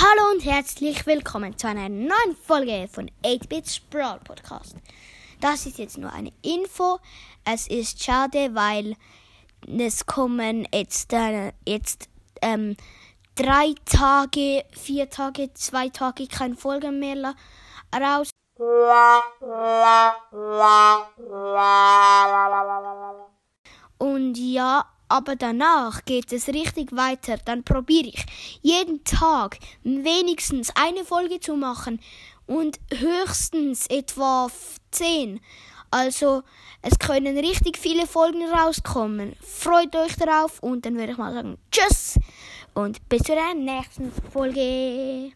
Hallo und herzlich willkommen zu einer neuen Folge von 8-Bits Brawl Podcast. Das ist jetzt nur eine Info. Es ist schade, weil es kommen jetzt, äh, jetzt ähm, drei Tage, vier Tage, zwei Tage keine Folge mehr raus. Und ja, aber danach geht es richtig weiter. Dann probiere ich jeden Tag wenigstens eine Folge zu machen und höchstens etwa zehn. Also es können richtig viele Folgen rauskommen. Freut euch darauf und dann würde ich mal sagen Tschüss und bis zur nächsten Folge.